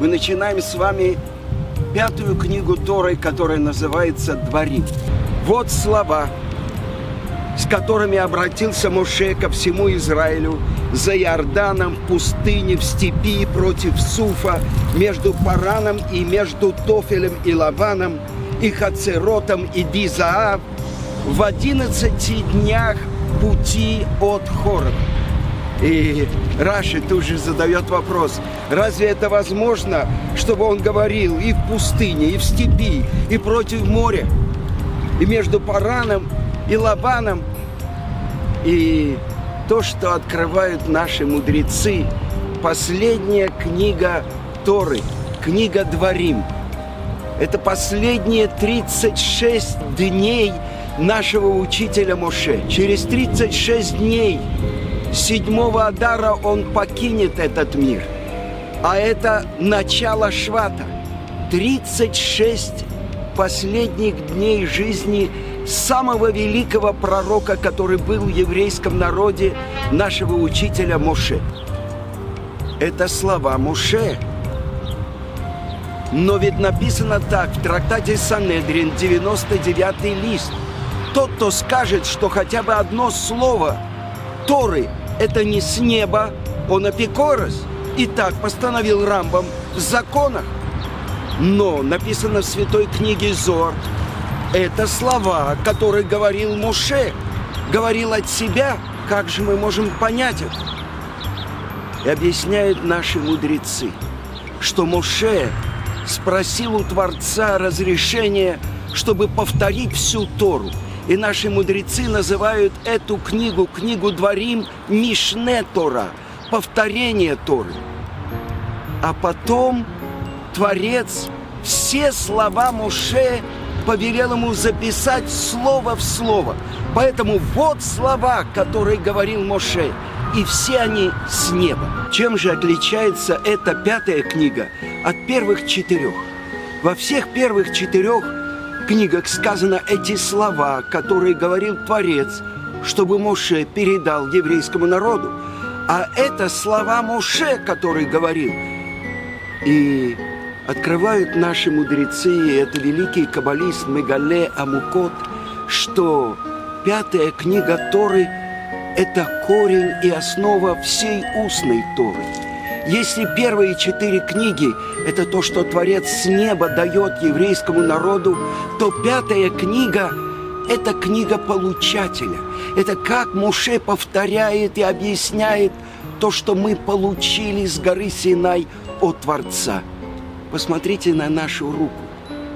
Мы начинаем с вами пятую книгу Торы, которая называется «Дворим». Вот слова, с которыми обратился Моше ко всему Израилю за Иорданом, в пустыне, в степи, против Суфа, между Параном и между Тофелем и Лаваном, и Хацеротом и Дизаав, в одиннадцати днях пути от Хорова. И Раши тут же задает вопрос, разве это возможно, чтобы он говорил и в пустыне, и в степи, и против моря, и между Параном и Лаваном, и то, что открывают наши мудрецы, последняя книга Торы, книга Дворим. Это последние 36 дней нашего учителя Моше. Через 36 дней седьмого Адара он покинет этот мир. А это начало Швата. 36 последних дней жизни самого великого пророка, который был в еврейском народе, нашего учителя Моше. Это слова Моше. Но ведь написано так в трактате Санедрин, 99 лист. Тот, кто скажет, что хотя бы одно слово Торы это не с неба, он апикорос. И так постановил Рамбам в законах. Но написано в святой книге Зор, это слова, которые говорил Муше, говорил от себя. Как же мы можем понять это? И объясняют наши мудрецы, что Муше спросил у Творца разрешения, чтобы повторить всю Тору – и наши мудрецы называют эту книгу, книгу Дворим, Мишне Тора, повторение Торы. А потом Творец все слова Муше повелел ему записать слово в слово. Поэтому вот слова, которые говорил Моше, и все они с неба. Чем же отличается эта пятая книга от первых четырех? Во всех первых четырех книгах сказано эти слова, которые говорил Творец, чтобы Моше передал еврейскому народу. А это слова Моше, который говорил. И открывают наши мудрецы, и это великий каббалист Мегале Амукот, что пятая книга Торы – это корень и основа всей устной Торы – если первые четыре книги – это то, что Творец с неба дает еврейскому народу, то пятая книга – это книга получателя. Это как Муше повторяет и объясняет то, что мы получили с горы Синай от Творца. Посмотрите на нашу руку.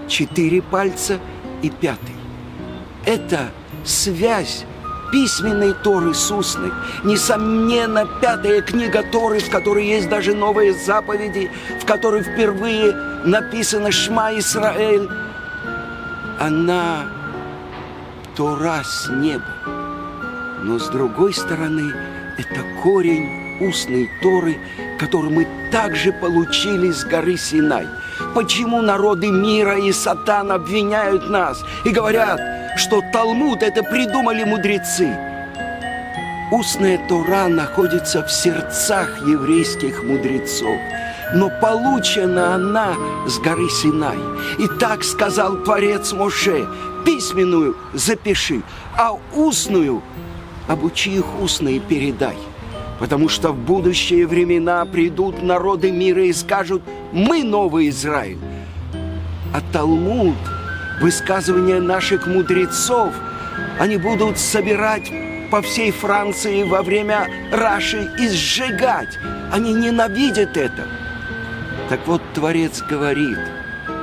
Четыре пальца и пятый. Это связь письменной Торы с устной. Несомненно, пятая книга Торы, в которой есть даже новые заповеди, в которой впервые написано «Шма Исраэль», она Тора с неба. Но с другой стороны, это корень устной Торы, который мы также получили с горы Синай. Почему народы мира и сатан обвиняют нас и говорят – что Талмуд это придумали мудрецы. Устная Тора находится в сердцах еврейских мудрецов, но получена она с горы Синай. И так сказал Творец Моше, письменную запиши, а устную обучи их устно и передай. Потому что в будущие времена придут народы мира и скажут, мы новый Израиль. А Талмуд – высказывания наших мудрецов они будут собирать по всей Франции во время Раши и сжигать. Они ненавидят это. Так вот, Творец говорит,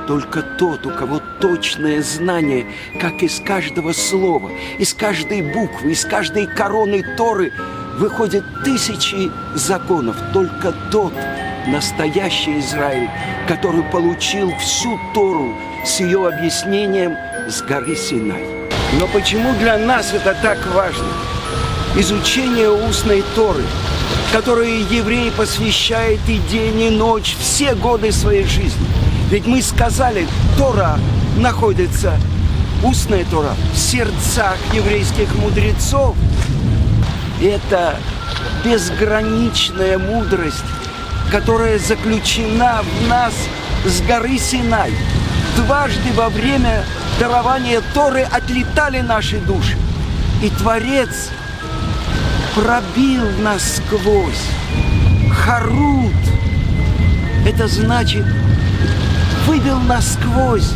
только тот, у кого точное знание, как из каждого слова, из каждой буквы, из каждой короны Торы выходят тысячи законов, только тот настоящий Израиль, который получил всю Тору с ее объяснением с горы Синай. Но почему для нас это так важно? Изучение устной Торы, которую евреи посвящают и день, и ночь, все годы своей жизни. Ведь мы сказали, Тора находится устная Тора в сердцах еврейских мудрецов. Это безграничная мудрость, которая заключена в нас с горы Синай. Дважды во время дарования Торы отлетали наши души. И Творец пробил нас сквозь. Харут. Это значит, выбил насквозь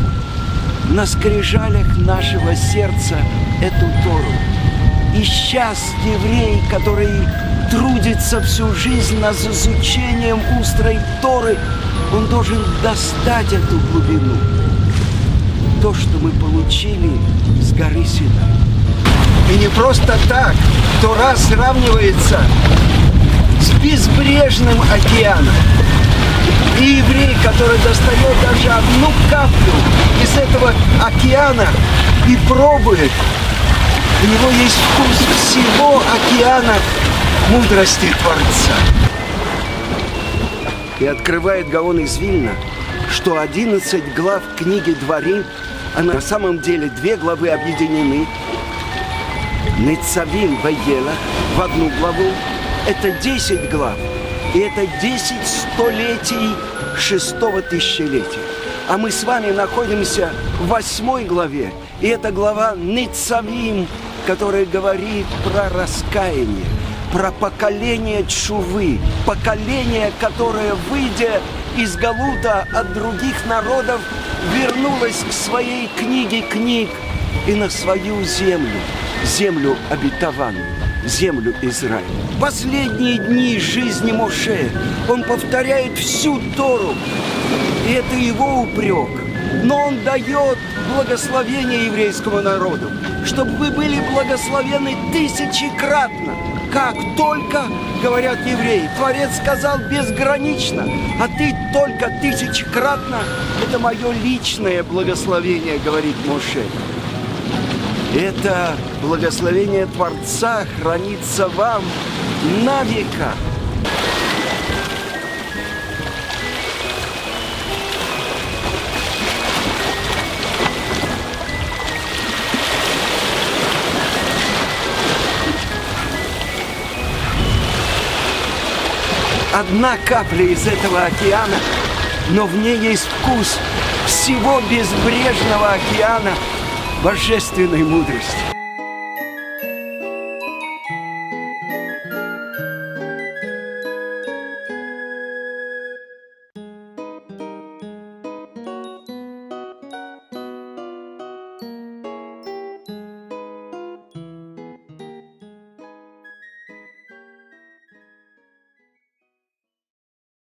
на скрижалях нашего сердца эту Тору. И сейчас еврей, который трудится всю жизнь над изучением устрой Торы, он должен достать эту глубину. То, что мы получили с горы Синай. И не просто так Тора сравнивается с безбрежным океаном. И еврей, который достает даже одну каплю из этого океана и пробует, у него есть вкус всего океана мудрости Творца. И открывает Гаон из что 11 глав книги Дворим, а на самом деле две главы объединены, Нецавим Вайела в одну главу, это 10 глав, и это 10 столетий шестого тысячелетия. А мы с вами находимся в восьмой главе, и это глава Ницавим, которая говорит про раскаяние, про поколение Чувы, поколение, которое, выйдя из Галута от других народов, вернулось к своей книге книг и на свою землю, землю обетованную, землю Израиля. Последние дни жизни Моше он повторяет всю Тору, и это его упрек. Но он дает благословение еврейскому народу, чтобы вы были благословены тысячекратно. Как только, говорят евреи, Творец сказал безгранично, а ты только тысячекратно. Это мое личное благословение, говорит Моше. Это благословение Творца хранится вам на века. Одна капля из этого океана, но в ней есть вкус всего безбрежного океана – божественной мудрости.